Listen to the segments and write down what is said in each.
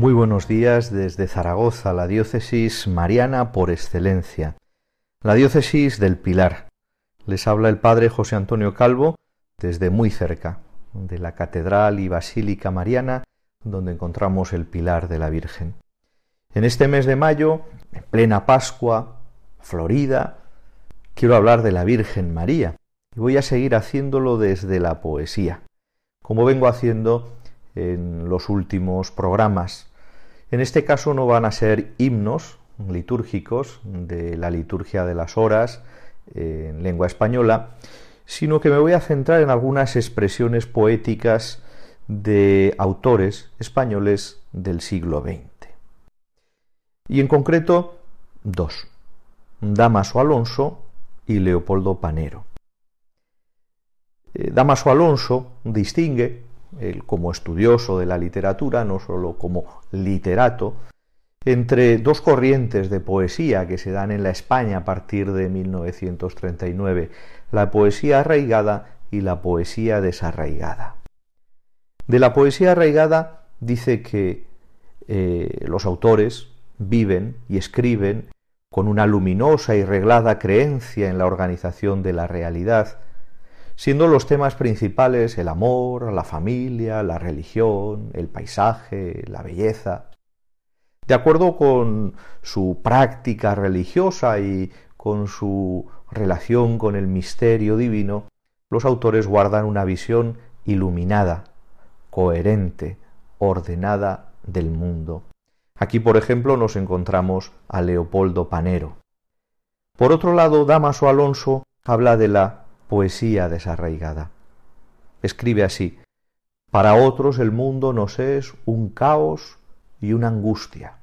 Muy buenos días desde Zaragoza, la diócesis mariana por excelencia, la diócesis del Pilar. Les habla el padre José Antonio Calvo desde muy cerca de la Catedral y Basílica Mariana, donde encontramos el Pilar de la Virgen. En este mes de mayo, en plena Pascua, Florida, quiero hablar de la Virgen María y voy a seguir haciéndolo desde la poesía, como vengo haciendo en los últimos programas. En este caso no van a ser himnos litúrgicos de la liturgia de las horas en lengua española, sino que me voy a centrar en algunas expresiones poéticas de autores españoles del siglo XX. Y en concreto, dos, Damaso Alonso y Leopoldo Panero. Eh, Damaso Alonso distingue como estudioso de la literatura, no sólo como literato, entre dos corrientes de poesía que se dan en la España a partir de 1939, la poesía arraigada y la poesía desarraigada. De la poesía arraigada dice que eh, los autores viven y escriben con una luminosa y reglada creencia en la organización de la realidad, siendo los temas principales el amor, la familia, la religión, el paisaje, la belleza. De acuerdo con su práctica religiosa y con su relación con el misterio divino, los autores guardan una visión iluminada, coherente, ordenada del mundo. Aquí, por ejemplo, nos encontramos a Leopoldo Panero. Por otro lado, Damaso Alonso habla de la poesía desarraigada. Escribe así, para otros el mundo nos es un caos y una angustia,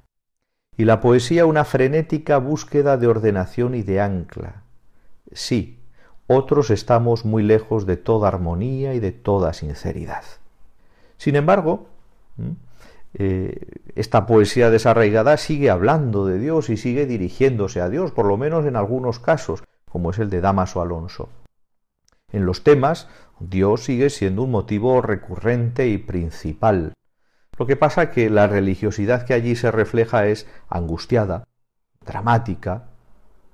y la poesía una frenética búsqueda de ordenación y de ancla. Sí, otros estamos muy lejos de toda armonía y de toda sinceridad. Sin embargo, eh, esta poesía desarraigada sigue hablando de Dios y sigue dirigiéndose a Dios, por lo menos en algunos casos, como es el de Damaso Alonso. En los temas, Dios sigue siendo un motivo recurrente y principal. Lo que pasa es que la religiosidad que allí se refleja es angustiada, dramática,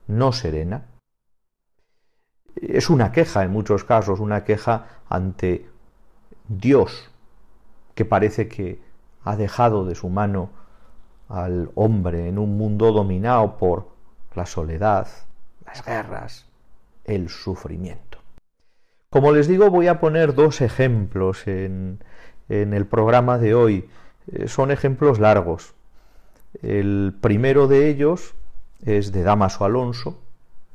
no serena. Es una queja en muchos casos, una queja ante Dios, que parece que ha dejado de su mano al hombre en un mundo dominado por la soledad, las guerras, el sufrimiento. Como les digo, voy a poner dos ejemplos en, el programa de hoy. Eh, son ejemplos largos. El primero de ellos es de Damaso Alonso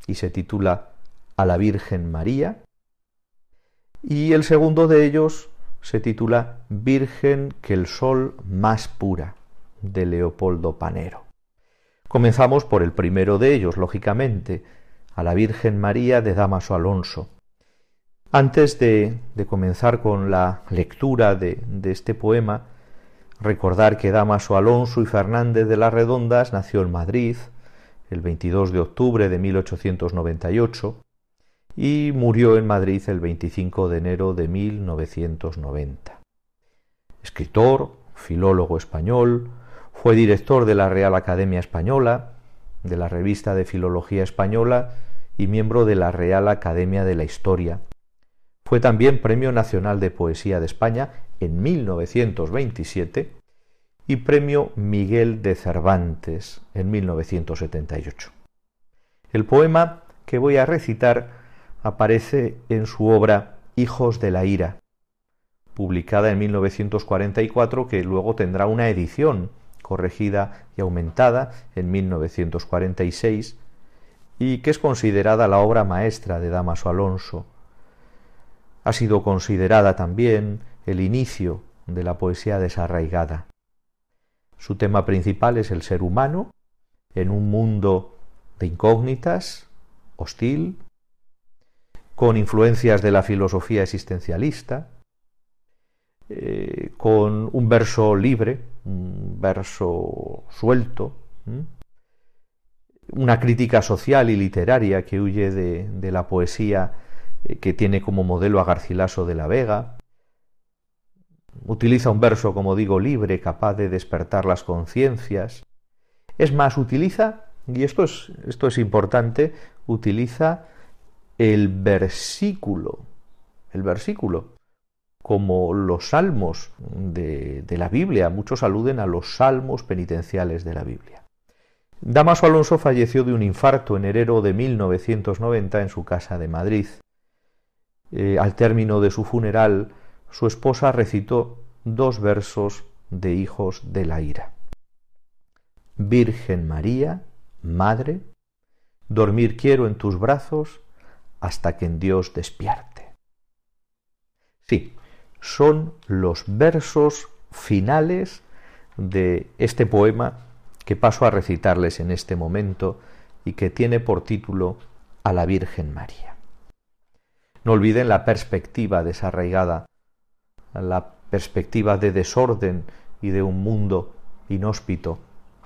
y se titula A la Virgen María. Y el segundo de ellos se titula Virgen que el sol más pura, de Leopoldo Panero. Comenzamos por el primero de ellos, lógicamente, a la Virgen María de Damaso Alonso. Antes de, comenzar con la lectura de, este poema, recordar que Damaso Alonso y Fernández de las Redondas nació en Madrid el 22 de octubre de 1898 y murió en Madrid el 25 de enero de 1990. Escritor, filólogo español, fue director de la Real Academia Española, de la Revista de Filología Española y miembro de la Real Academia de la Historia fue también Premio Nacional de Poesía de España en 1927 y Premio Miguel de Cervantes en 1978. El poema que voy a recitar aparece en su obra Hijos de la Ira, publicada en 1944, que luego tendrá una edición corregida y aumentada en 1946, y que es considerada la obra maestra de Damaso Alonso. Ha sido considerada también el inicio de la poesía desarraigada. Su tema principal es el ser humano en un mundo de incógnitas, hostil, con influencias de la filosofía existencialista, eh, con un verso libre, un verso suelto, una crítica social y literaria que huye de, la poesía que tiene como modelo a Garcilaso de la Vega, utiliza un verso, como digo, libre, capaz de despertar las conciencias. Es más, utiliza, y esto es, esto es importante, utiliza el versículo, el versículo, como los salmos de, la Biblia. Muchos aluden a los salmos penitenciales de la Biblia. Damaso Alonso falleció de un infarto en enero de 1990 en su casa de Madrid. Eh, al término de su funeral, su esposa recitó dos versos de Hijos de la Ira. Virgen María, Madre, dormir quiero en tus brazos hasta que en Dios despierte. Sí, son los versos finales de este poema que paso a recitarles en este momento y que tiene por título A la Virgen María. No olviden la perspectiva desarraigada, la perspectiva de desorden y de un mundo inhóspito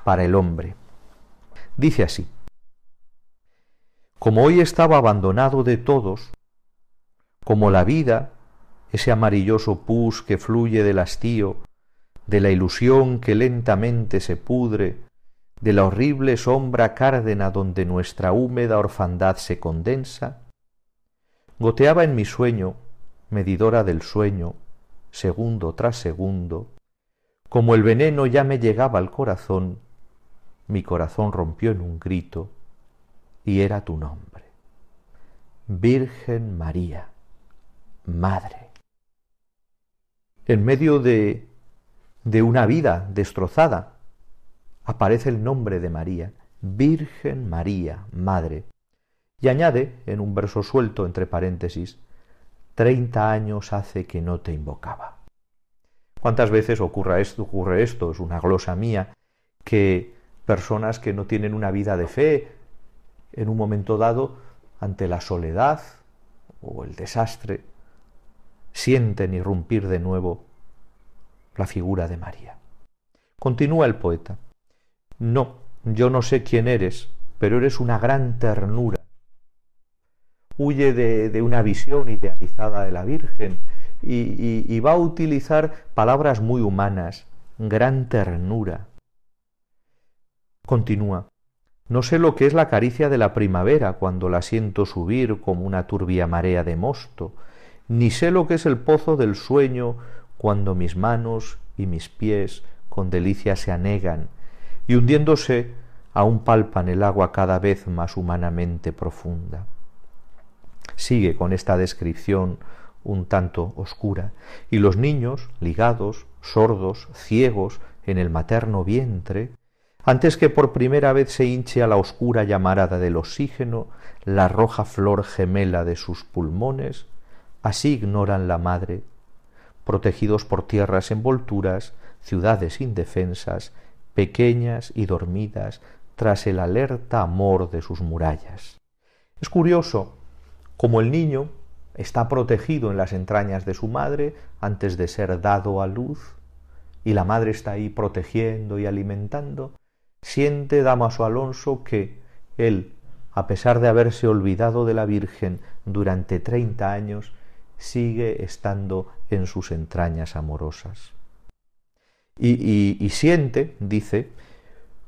para el hombre. Dice así, como hoy estaba abandonado de todos, como la vida ese amarilloso pus que fluye del hastío, de la ilusión que lentamente se pudre, de la horrible sombra cárdena donde nuestra húmeda orfandad se condensa, goteaba en mi sueño, medidora del sueño, segundo tras segundo, como el veneno ya me llegaba al corazón, mi corazón rompió en un grito, y era tu nombre. Virgen María, Madre. En medio de, de una vida destrozada, aparece el nombre de María, Virgen María, Madre, y añade, en un verso suelto entre paréntesis, treinta años hace que no te invocaba. ¿Cuántas veces ocurre esto? Ocurre esto, es una glosa mía, que personas que no tienen una vida de fe, en un momento dado, ante la soledad o el desastre, sienten irrumpir de nuevo la figura de María. Continúa el poeta. No, yo no sé quién eres, pero eres una gran ternura. Huye de, una visión idealizada de la Virgen y va a utilizar palabras muy humanas, gran ternura. Continúa. No sé lo que es la caricia de la primavera cuando la siento subir como una turbia marea de mosto, ni sé lo que es el pozo del sueño cuando mis manos y mis pies con delicia se anegan y hundiéndose aún palpan el agua cada vez más humanamente profunda. Sigue con esta descripción un tanto oscura, y los niños, ligados, sordos, ciegos, en el materno vientre, antes que por primera vez se hinche a la oscura llamarada del oxígeno la roja flor gemela de sus pulmones, Así ignoran la madre, protegidos por tierras envolturas, ciudades indefensas, pequeñas y dormidas tras el alerta amor de sus murallas. Es curioso como el niño está protegido en las entrañas de su madre antes de ser dado a luz, y la madre está ahí protegiendo y alimentando, siente Damaso Alonso que él, a pesar de haberse olvidado de la Virgen durante treinta años, sigue estando en sus entrañas amorosas. Y, siente, dice,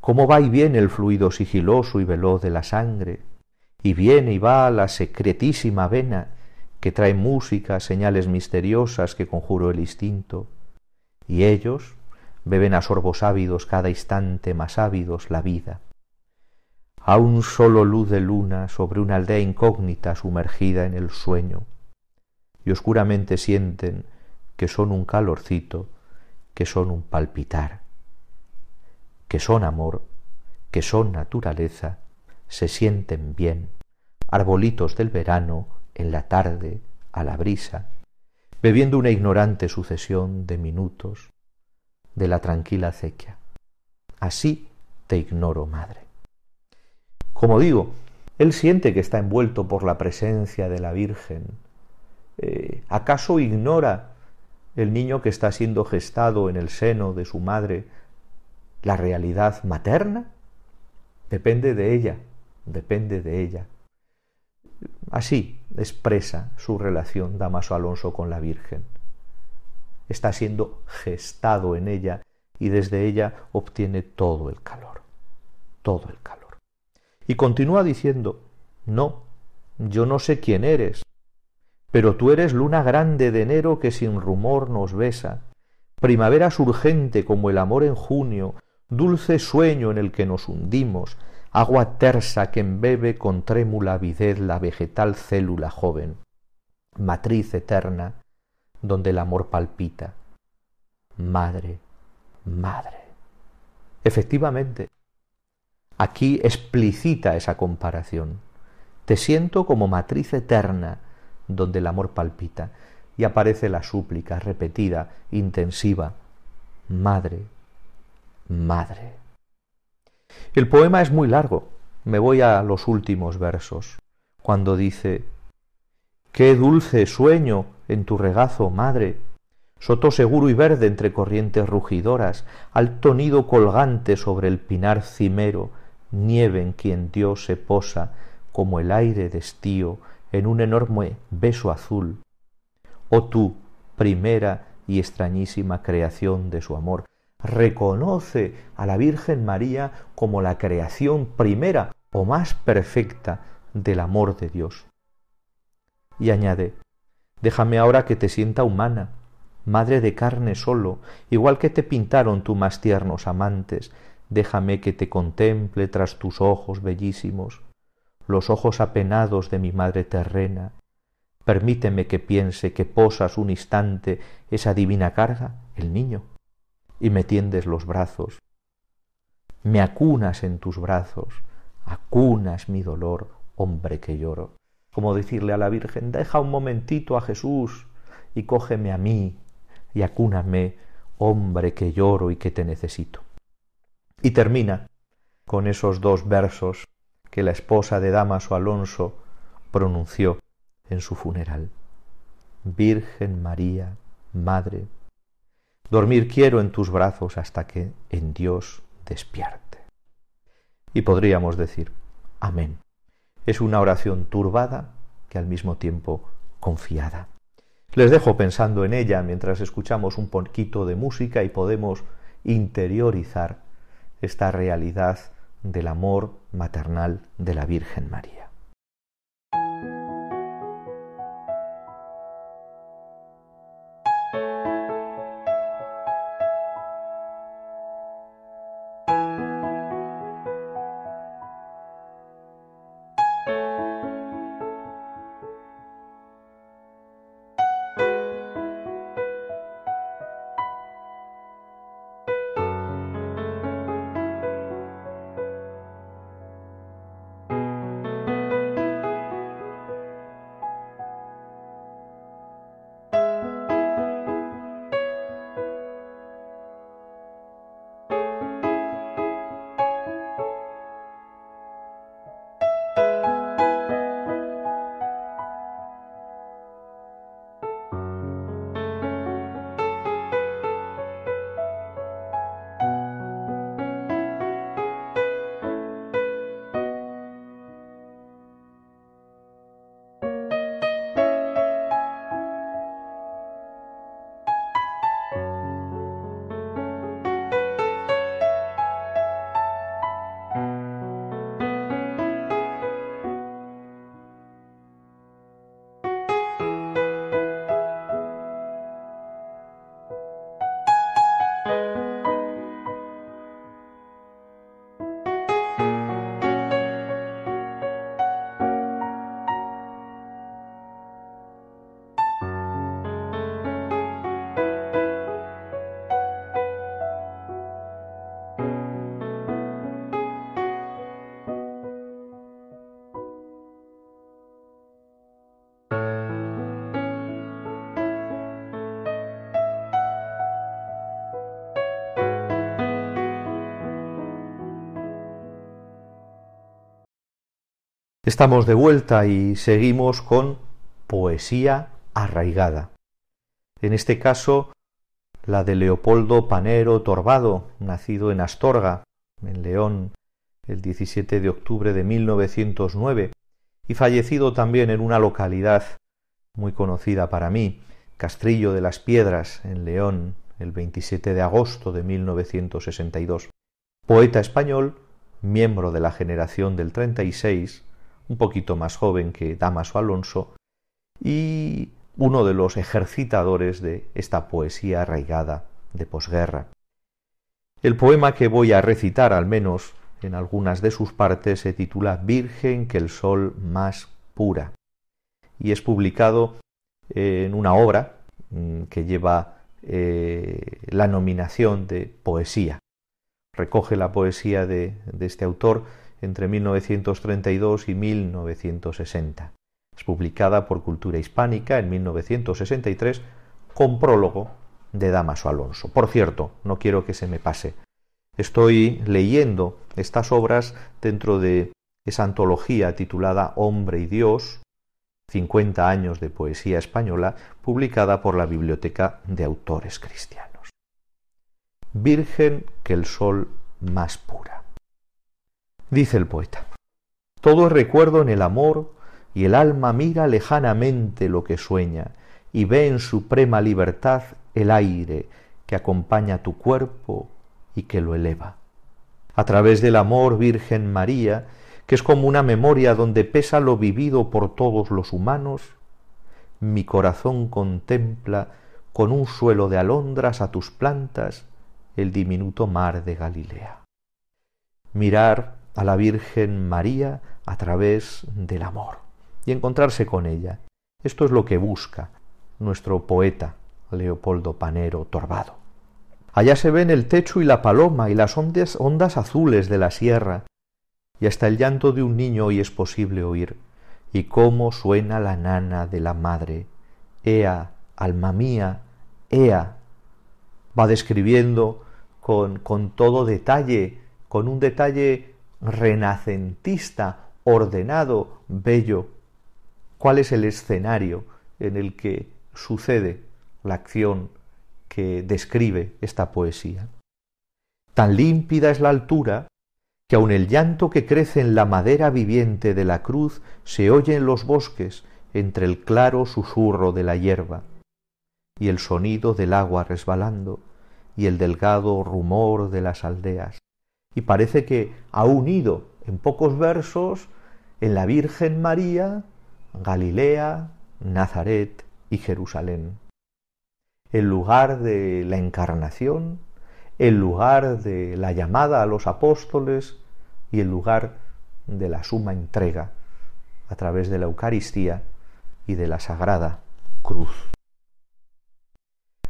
cómo va y viene el fluido sigiloso y veloz de la sangre, y viene y va la secretísima vena que trae música, señales misteriosas que conjuró el instinto, y ellos beben a sorbos ávidos cada instante más ávidos la vida. a un solo luz de luna sobre una aldea incógnita sumergida en el sueño, y oscuramente sienten que son un calorcito, que son un palpitar, que son amor, que son naturaleza, se sienten bien, arbolitos del verano en la tarde a la brisa, bebiendo una ignorante sucesión de minutos de la tranquila acequia. Así te ignoro, madre. Como digo, él siente que está envuelto por la presencia de la Virgen. Eh, ¿Acaso ignora el niño que está siendo gestado en el seno de su madre la realidad materna? Depende de ella, depende de ella. Así expresa su relación Damaso Alonso con la Virgen. Está siendo gestado en ella y desde ella obtiene todo el calor, todo el calor. Y continúa diciendo, no, yo no sé quién eres, pero tú eres luna grande de enero que sin rumor nos besa, primavera surgente como el amor en junio, dulce sueño en el que nos hundimos, agua tersa que embebe con trémula avidez la vegetal célula joven, matriz eterna donde el amor palpita. Madre, madre. Efectivamente, aquí explicita esa comparación. Te siento como matriz eterna donde el amor palpita y aparece la súplica repetida, intensiva. Madre, madre. El poema es muy largo. Me voy a los últimos versos, cuando dice Qué dulce sueño en tu regazo, madre, soto seguro y verde entre corrientes rugidoras, alto nido colgante sobre el pinar cimero, nieve en quien Dios se posa como el aire de estío en un enorme beso azul. Oh tú, primera y extrañísima creación de su amor, reconoce a la Virgen María como la creación primera o más perfecta del amor de Dios. Y añade, déjame ahora que te sienta humana, madre de carne solo, igual que te pintaron tu más tiernos amantes, déjame que te contemple tras tus ojos bellísimos, los ojos apenados de mi madre terrena, permíteme que piense que posas un instante esa divina carga, el niño y me tiendes los brazos. Me acunas en tus brazos, acunas mi dolor, hombre que lloro. Como decirle a la Virgen, deja un momentito a Jesús y cógeme a mí y acúname, hombre que lloro y que te necesito. Y termina con esos dos versos que la esposa de Damaso Alonso pronunció en su funeral. Virgen María, Madre Dormir quiero en tus brazos hasta que en Dios despierte. Y podríamos decir, amén. Es una oración turbada que al mismo tiempo confiada. Les dejo pensando en ella mientras escuchamos un poquito de música y podemos interiorizar esta realidad del amor maternal de la Virgen María. Estamos de vuelta y seguimos con poesía arraigada. En este caso, la de Leopoldo Panero Torbado, nacido en Astorga, en León, el 17 de octubre de 1909, y fallecido también en una localidad muy conocida para mí, Castrillo de las Piedras, en León, el 27 de agosto de 1962. Poeta español, miembro de la generación del 36, un poquito más joven que Damaso Alonso, y uno de los ejercitadores de esta poesía arraigada de posguerra. El poema que voy a recitar, al menos en algunas de sus partes, se titula Virgen que el sol más pura y es publicado en una obra mm, que lleva eh, la nominación de poesía. Recoge la poesía de este autor entre 1932 y 1960. Es publicada por Cultura Hispánica en 1963 con prólogo de Damaso Alonso. Por cierto, no quiero que se me pase. Estoy leyendo estas obras dentro de esa antología titulada Hombre y Dios, 50 años de poesía española, publicada por la Biblioteca de Autores Cristianos. Virgen que el sol más pura. Dice el poeta, todo es recuerdo en el amor y el alma mira lejanamente lo que sueña y ve en suprema libertad el aire que acompaña tu cuerpo y que lo eleva. A través del amor Virgen María, que es como una memoria donde pesa lo vivido por todos los humanos, mi corazón contempla con un suelo de alondras a tus plantas el diminuto mar de Galilea. Mirar a la Virgen María a través del amor y encontrarse con ella. Esto es lo que busca nuestro poeta Leopoldo Panero Torbado. Allá se ven el techo y la paloma y las ondas, ondas azules de la sierra, y hasta el llanto de un niño hoy es posible oír, y cómo suena la nana de la madre. Ea, alma mía, ea. Va describiendo con, con todo detalle, con un detalle renacentista, ordenado, bello, cuál es el escenario en el que sucede la acción que describe esta poesía. Tan límpida es la altura que aun el llanto que crece en la madera viviente de la cruz se oye en los bosques entre el claro susurro de la hierba y el sonido del agua resbalando y el delgado rumor de las aldeas. Y parece que ha unido en pocos versos en la Virgen María Galilea, Nazaret y Jerusalén. El lugar de la encarnación, el lugar de la llamada a los apóstoles y el lugar de la suma entrega a través de la Eucaristía y de la Sagrada Cruz.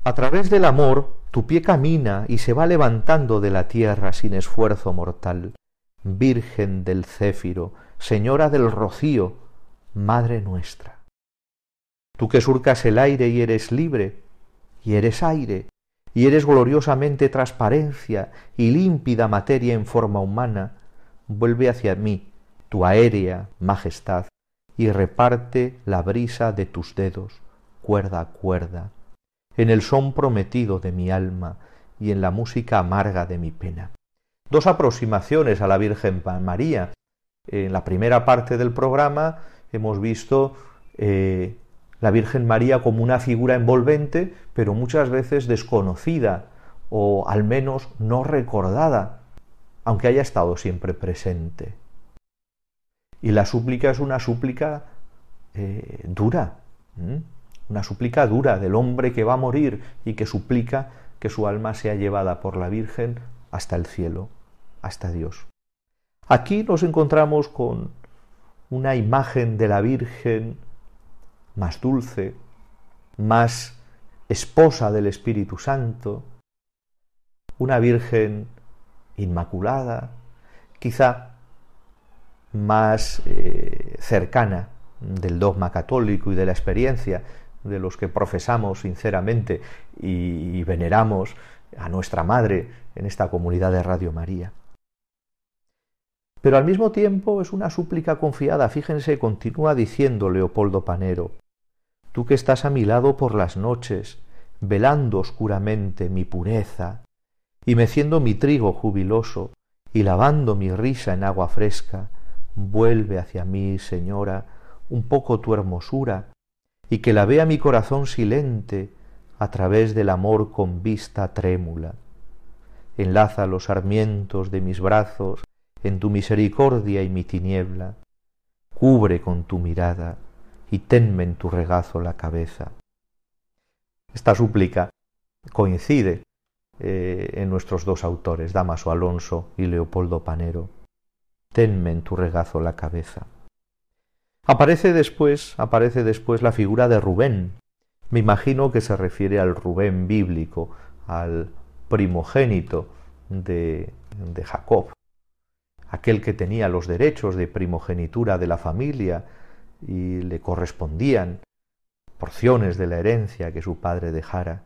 A través del amor, tu pie camina y se va levantando de la tierra sin esfuerzo mortal. Virgen del Céfiro, Señora del Rocío, Madre nuestra. Tú que surcas el aire y eres libre, y eres aire, y eres gloriosamente transparencia y límpida materia en forma humana, vuelve hacia mí tu aérea majestad y reparte la brisa de tus dedos, cuerda a cuerda, en el son prometido de mi alma y en la música amarga de mi pena. Dos aproximaciones a la Virgen María. En la primera parte del programa hemos visto eh, la Virgen María como una figura envolvente, pero muchas veces desconocida o al menos no recordada, aunque haya estado siempre presente. Y la súplica es una súplica eh, dura, una súplica dura del hombre que va a morir y que suplica que su alma sea llevada por la Virgen hasta el cielo, hasta Dios. Aquí nos encontramos con una imagen de la Virgen más dulce, más esposa del Espíritu Santo, una Virgen inmaculada, quizá más eh, cercana del dogma católico y de la experiencia de los que profesamos sinceramente y veneramos a nuestra Madre en esta comunidad de Radio María. pero al mismo tiempo es una súplica confiada. Fíjense, continúa diciendo Leopoldo Panero, tú que estás a mi lado por las noches, velando oscuramente mi pureza, y meciendo mi trigo jubiloso, y lavando mi risa en agua fresca, vuelve hacia mí, Señora, un poco tu hermosura, y que la vea mi corazón silente a través del amor con vista trémula. Enlaza los sarmientos de mis brazos en tu misericordia y mi tiniebla. Cubre con tu mirada y tenme en tu regazo la cabeza. Esta súplica coincide eh, en nuestros dos autores, Damaso Alonso y Leopoldo Panero. Tenme en tu regazo la cabeza. Aparece después, aparece después la figura de Rubén. Me imagino que se refiere al Rubén bíblico, al primogénito de, de Jacob, aquel que tenía los derechos de primogenitura de la familia y le correspondían porciones de la herencia que su padre dejara.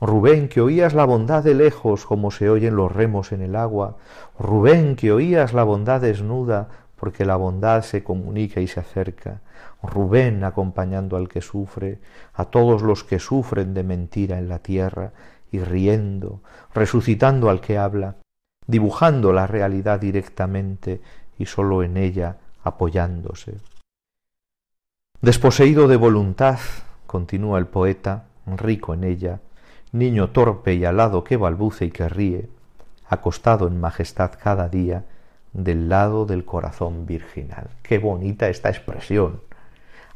Rubén, que oías la bondad de lejos como se oyen los remos en el agua, Rubén, que oías la bondad desnuda porque la bondad se comunica y se acerca. Rubén acompañando al que sufre, a todos los que sufren de mentira en la tierra, y riendo, resucitando al que habla, dibujando la realidad directamente y sólo en ella apoyándose. Desposeído de voluntad, continúa el poeta, rico en ella, niño torpe y alado que balbuce y que ríe, acostado en majestad cada día, del lado del corazón virginal. Qué bonita esta expresión.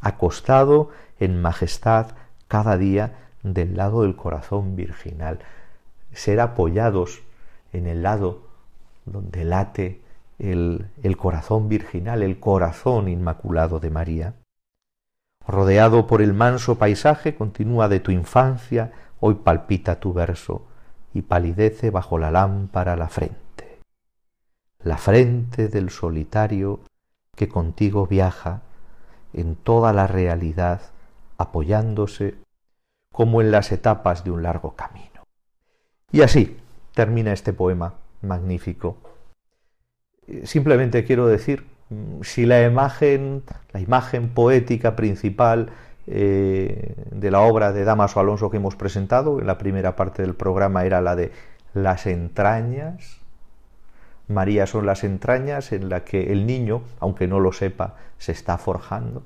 Acostado en majestad cada día del lado del corazón virginal. Ser apoyados en el lado donde late el, el corazón virginal, el corazón inmaculado de María. Rodeado por el manso paisaje, continúa de tu infancia, hoy palpita tu verso y palidece bajo la lámpara la frente la frente del solitario que contigo viaja en toda la realidad apoyándose como en las etapas de un largo camino. Y así termina este poema magnífico. Simplemente quiero decir, si la imagen, la imagen poética principal eh, de la obra de Damaso Alonso que hemos presentado en la primera parte del programa era la de las entrañas, María son las entrañas en la que el niño, aunque no lo sepa, se está forjando.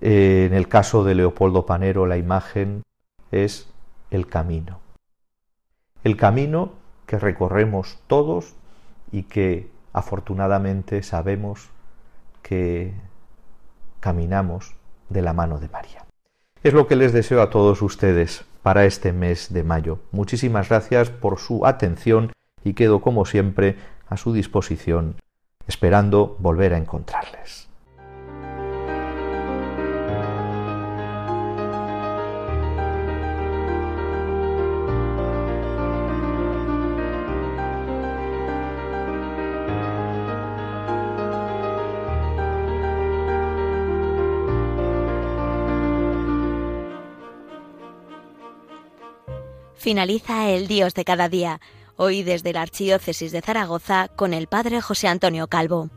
Eh, en el caso de Leopoldo Panero, la imagen es el camino. El camino que recorremos todos y que afortunadamente sabemos que caminamos de la mano de María. Es lo que les deseo a todos ustedes para este mes de mayo. Muchísimas gracias por su atención y quedo como siempre a su disposición, esperando volver a encontrarles. Finaliza el Dios de cada día hoy desde la Archidiócesis de Zaragoza con el Padre José Antonio Calvo.